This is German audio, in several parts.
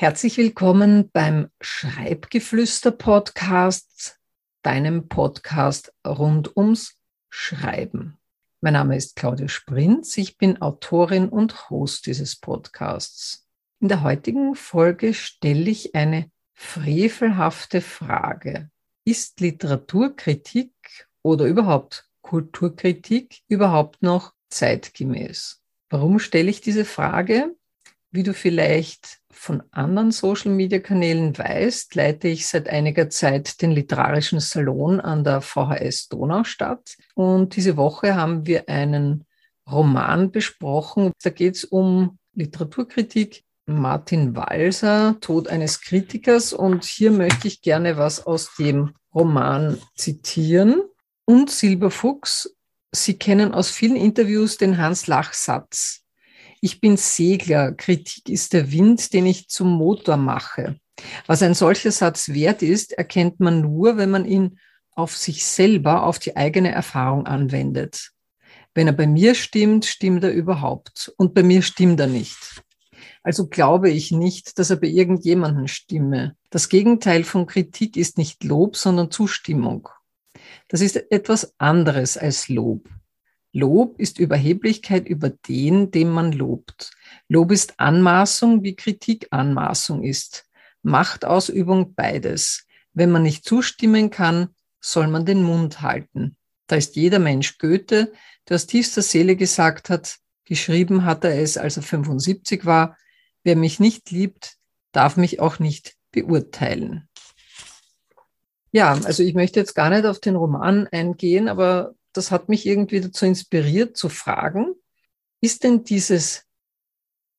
Herzlich willkommen beim Schreibgeflüster Podcast, deinem Podcast rund ums Schreiben. Mein Name ist Claudia Sprinz, ich bin Autorin und Host dieses Podcasts. In der heutigen Folge stelle ich eine frevelhafte Frage. Ist Literaturkritik oder überhaupt Kulturkritik überhaupt noch zeitgemäß? Warum stelle ich diese Frage? Wie du vielleicht von anderen Social-Media-Kanälen weißt, leite ich seit einiger Zeit den literarischen Salon an der VHS Donaustadt. Und diese Woche haben wir einen Roman besprochen. Da geht es um Literaturkritik. Martin Walser, Tod eines Kritikers. Und hier möchte ich gerne was aus dem Roman zitieren. Und Silberfuchs, Sie kennen aus vielen Interviews den Hans-Lach-Satz. Ich bin Segler, Kritik ist der Wind, den ich zum Motor mache. Was ein solcher Satz wert ist, erkennt man nur, wenn man ihn auf sich selber, auf die eigene Erfahrung anwendet. Wenn er bei mir stimmt, stimmt er überhaupt. Und bei mir stimmt er nicht. Also glaube ich nicht, dass er bei irgendjemandem stimme. Das Gegenteil von Kritik ist nicht Lob, sondern Zustimmung. Das ist etwas anderes als Lob. Lob ist Überheblichkeit über den, dem man lobt. Lob ist Anmaßung, wie Kritik Anmaßung ist. Machtausübung beides. Wenn man nicht zustimmen kann, soll man den Mund halten. Da ist jeder Mensch Goethe, der aus tiefster Seele gesagt hat, geschrieben hat er es, als er 75 war, wer mich nicht liebt, darf mich auch nicht beurteilen. Ja, also ich möchte jetzt gar nicht auf den Roman eingehen, aber das hat mich irgendwie dazu inspiriert zu fragen, ist denn dieses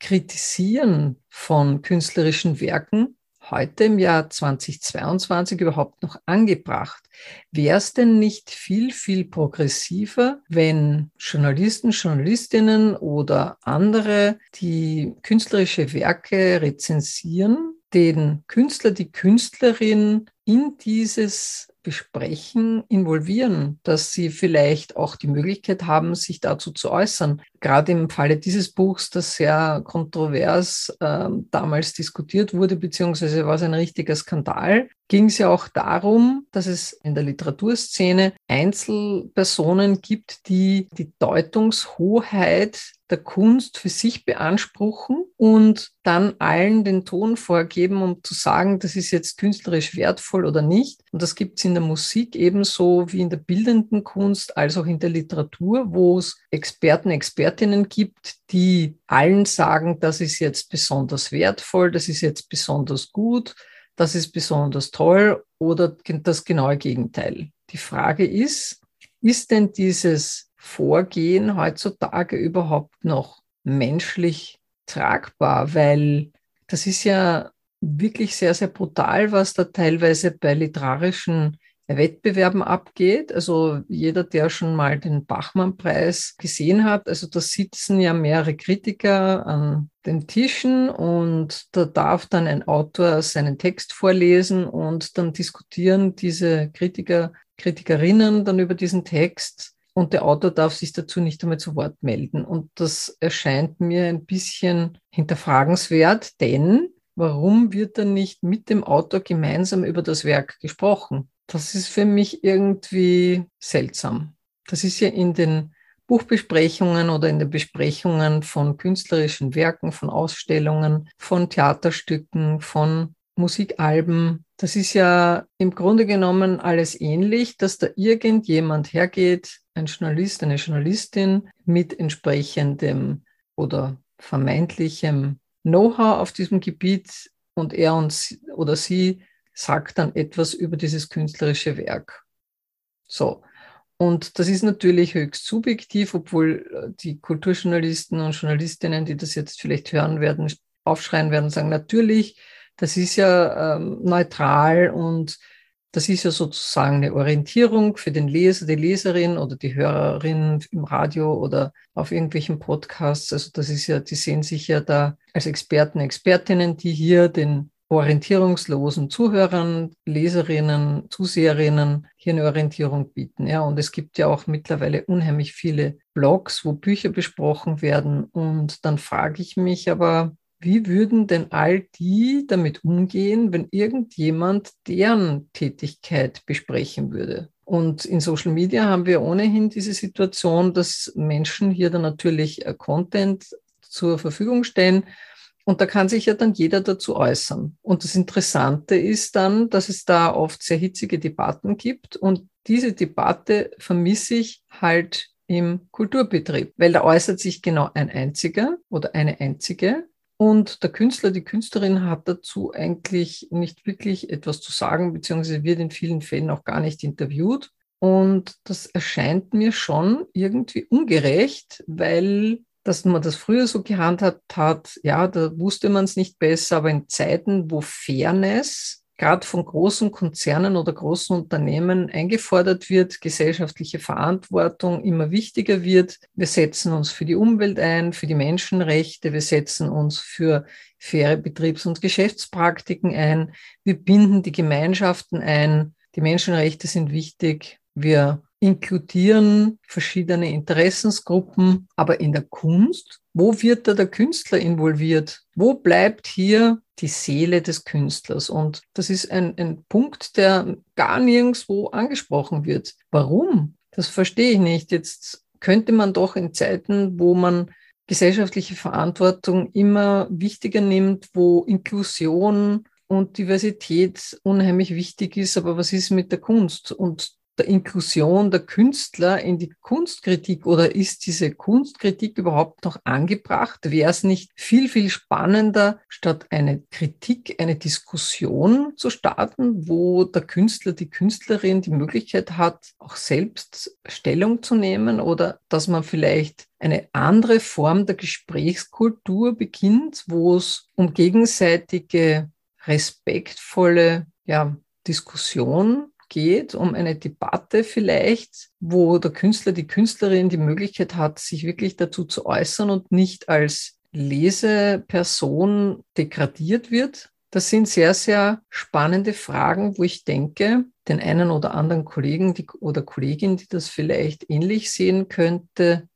Kritisieren von künstlerischen Werken heute im Jahr 2022 überhaupt noch angebracht? Wäre es denn nicht viel, viel progressiver, wenn Journalisten, Journalistinnen oder andere, die künstlerische Werke rezensieren, den Künstler, die Künstlerin in dieses Besprechen involvieren, dass sie vielleicht auch die Möglichkeit haben, sich dazu zu äußern. Gerade im Falle dieses Buchs, das sehr kontrovers äh, damals diskutiert wurde, beziehungsweise war es ein richtiger Skandal, ging es ja auch darum, dass es in der Literaturszene Einzelpersonen gibt, die die Deutungshoheit der Kunst für sich beanspruchen und dann allen den Ton vorgeben, um zu sagen, das ist jetzt künstlerisch wertvoll oder nicht. Und das gibt es in der Musik ebenso wie in der bildenden Kunst als auch in der Literatur, wo es Experten, Expertinnen gibt, die allen sagen, das ist jetzt besonders wertvoll, das ist jetzt besonders gut das ist besonders toll oder das genaue Gegenteil. Die Frage ist, ist denn dieses Vorgehen heutzutage überhaupt noch menschlich tragbar? Weil das ist ja wirklich sehr, sehr brutal, was da teilweise bei literarischen Wettbewerben abgeht. Also jeder, der schon mal den Bachmann-Preis gesehen hat, also da sitzen ja mehrere Kritiker an den Tischen und da darf dann ein Autor seinen Text vorlesen und dann diskutieren diese Kritiker, Kritikerinnen dann über diesen Text und der Autor darf sich dazu nicht einmal zu Wort melden. Und das erscheint mir ein bisschen hinterfragenswert, denn warum wird dann nicht mit dem Autor gemeinsam über das Werk gesprochen? Das ist für mich irgendwie seltsam. Das ist ja in den Buchbesprechungen oder in den Besprechungen von künstlerischen Werken, von Ausstellungen, von Theaterstücken, von Musikalben. Das ist ja im Grunde genommen alles ähnlich, dass da irgendjemand hergeht, ein Journalist, eine Journalistin mit entsprechendem oder vermeintlichem Know-how auf diesem Gebiet und er und, oder sie sagt dann etwas über dieses künstlerische Werk. So. Und das ist natürlich höchst subjektiv, obwohl äh, die Kulturjournalisten und Journalistinnen, die das jetzt vielleicht hören werden, aufschreien werden und sagen, natürlich, das ist ja ähm, neutral und das ist ja sozusagen eine Orientierung für den Leser, die Leserin oder die Hörerin im Radio oder auf irgendwelchen Podcasts. Also das ist ja, die sehen sich ja da als Experten, Expertinnen, die hier den orientierungslosen Zuhörern, Leserinnen, Zuseherinnen hier eine Orientierung bieten. Ja, und es gibt ja auch mittlerweile unheimlich viele Blogs, wo Bücher besprochen werden. Und dann frage ich mich aber, wie würden denn all die damit umgehen, wenn irgendjemand deren Tätigkeit besprechen würde? Und in Social Media haben wir ohnehin diese Situation, dass Menschen hier dann natürlich äh, Content zur Verfügung stellen. Und da kann sich ja dann jeder dazu äußern. Und das Interessante ist dann, dass es da oft sehr hitzige Debatten gibt. Und diese Debatte vermisse ich halt im Kulturbetrieb, weil da äußert sich genau ein einziger oder eine einzige. Und der Künstler, die Künstlerin hat dazu eigentlich nicht wirklich etwas zu sagen, beziehungsweise wird in vielen Fällen auch gar nicht interviewt. Und das erscheint mir schon irgendwie ungerecht, weil dass man das früher so gehandhabt hat, ja, da wusste man es nicht besser, aber in Zeiten, wo Fairness gerade von großen Konzernen oder großen Unternehmen eingefordert wird, gesellschaftliche Verantwortung immer wichtiger wird. Wir setzen uns für die Umwelt ein, für die Menschenrechte, wir setzen uns für faire Betriebs- und Geschäftspraktiken ein, wir binden die Gemeinschaften ein, die Menschenrechte sind wichtig, wir inkludieren verschiedene Interessensgruppen, aber in der Kunst, wo wird da der Künstler involviert? Wo bleibt hier die Seele des Künstlers? Und das ist ein, ein Punkt, der gar nirgendwo angesprochen wird. Warum? Das verstehe ich nicht. Jetzt könnte man doch in Zeiten, wo man gesellschaftliche Verantwortung immer wichtiger nimmt, wo Inklusion und Diversität unheimlich wichtig ist. Aber was ist mit der Kunst? Und der Inklusion der Künstler in die Kunstkritik oder ist diese Kunstkritik überhaupt noch angebracht? Wäre es nicht viel, viel spannender, statt eine Kritik, eine Diskussion zu starten, wo der Künstler, die Künstlerin die Möglichkeit hat, auch selbst Stellung zu nehmen oder dass man vielleicht eine andere Form der Gesprächskultur beginnt, wo es um gegenseitige respektvolle ja, Diskussion geht, um eine Debatte vielleicht, wo der Künstler, die Künstlerin die Möglichkeit hat, sich wirklich dazu zu äußern und nicht als Leseperson degradiert wird. Das sind sehr, sehr spannende Fragen, wo ich denke, den einen oder anderen Kollegen die, oder Kollegin, die das vielleicht ähnlich sehen könnte,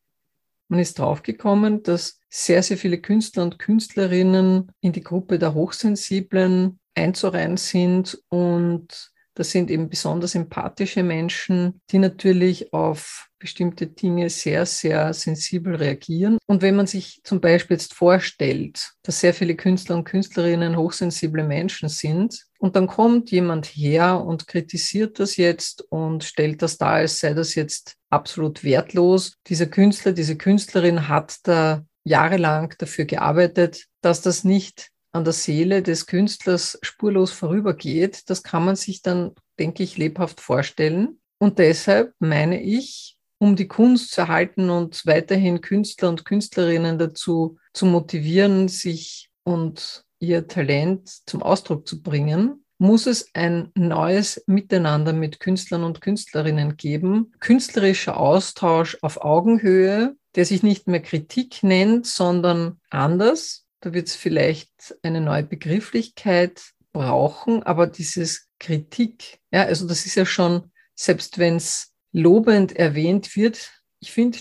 man ist draufgekommen, dass sehr, sehr viele Künstler und Künstlerinnen in die Gruppe der Hochsensiblen einzureihen sind und das sind eben besonders empathische Menschen, die natürlich auf bestimmte Dinge sehr, sehr sensibel reagieren. Und wenn man sich zum Beispiel jetzt vorstellt, dass sehr viele Künstler und Künstlerinnen hochsensible Menschen sind, und dann kommt jemand her und kritisiert das jetzt und stellt das dar, als sei das jetzt absolut wertlos. Dieser Künstler, diese Künstlerin hat da jahrelang dafür gearbeitet, dass das nicht an der Seele des Künstlers spurlos vorübergeht, das kann man sich dann, denke ich, lebhaft vorstellen. Und deshalb meine ich, um die Kunst zu erhalten und weiterhin Künstler und Künstlerinnen dazu zu motivieren, sich und ihr Talent zum Ausdruck zu bringen, muss es ein neues Miteinander mit Künstlern und Künstlerinnen geben. Künstlerischer Austausch auf Augenhöhe, der sich nicht mehr Kritik nennt, sondern anders, da wird es vielleicht eine neue Begrifflichkeit brauchen, aber dieses Kritik, ja, also das ist ja schon, selbst wenn es lobend erwähnt wird, ich finde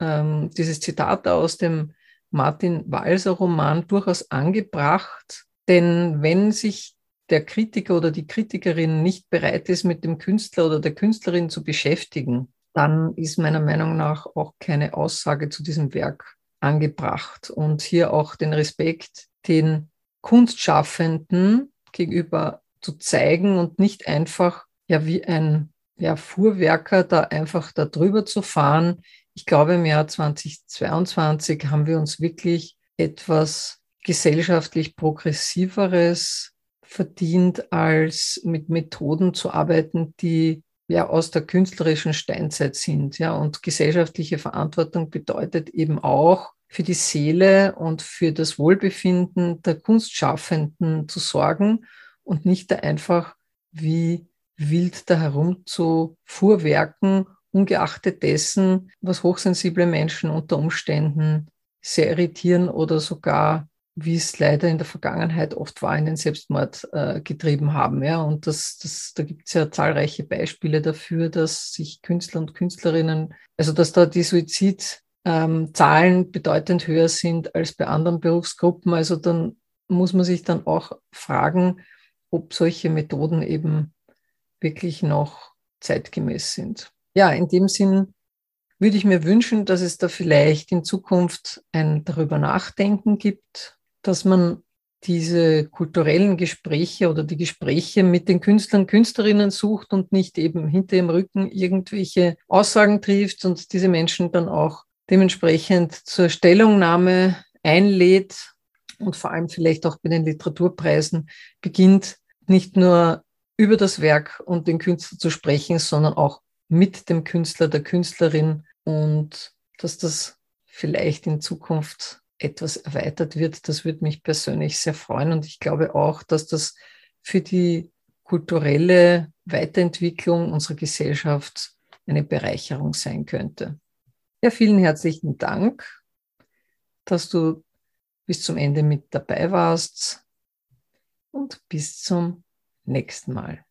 ähm, dieses Zitat aus dem Martin Walser Roman durchaus angebracht, denn wenn sich der Kritiker oder die Kritikerin nicht bereit ist, mit dem Künstler oder der Künstlerin zu beschäftigen, dann ist meiner Meinung nach auch keine Aussage zu diesem Werk angebracht und hier auch den Respekt den Kunstschaffenden gegenüber zu zeigen und nicht einfach ja wie ein ja, Fuhrwerker da einfach da drüber zu fahren. Ich glaube, im Jahr 2022 haben wir uns wirklich etwas gesellschaftlich progressiveres verdient, als mit Methoden zu arbeiten, die ja aus der künstlerischen Steinzeit sind. Ja, und gesellschaftliche Verantwortung bedeutet eben auch, für die Seele und für das Wohlbefinden der Kunstschaffenden zu sorgen und nicht da einfach wie wild da herum zu fuhrwerken, ungeachtet dessen, was hochsensible Menschen unter Umständen sehr irritieren oder sogar, wie es leider in der Vergangenheit oft war, in den Selbstmord äh, getrieben haben. Ja, und das, das, da gibt es ja zahlreiche Beispiele dafür, dass sich Künstler und Künstlerinnen, also dass da die Suizid ähm, bedeutend höher sind als bei anderen Berufsgruppen. Also dann muss man sich dann auch fragen, ob solche Methoden eben wirklich noch zeitgemäß sind. Ja, in dem Sinn würde ich mir wünschen, dass es da vielleicht in Zukunft ein darüber nachdenken gibt, dass man diese kulturellen Gespräche oder die Gespräche mit den Künstlern, Künstlerinnen sucht und nicht eben hinter ihrem Rücken irgendwelche Aussagen trifft und diese Menschen dann auch dementsprechend zur Stellungnahme einlädt und vor allem vielleicht auch bei den Literaturpreisen beginnt, nicht nur über das Werk und den Künstler zu sprechen, sondern auch mit dem Künstler, der Künstlerin und dass das vielleicht in Zukunft etwas erweitert wird, das würde mich persönlich sehr freuen. Und ich glaube auch, dass das für die kulturelle Weiterentwicklung unserer Gesellschaft eine Bereicherung sein könnte. Ja, vielen herzlichen Dank, dass du bis zum Ende mit dabei warst und bis zum nächsten Mal.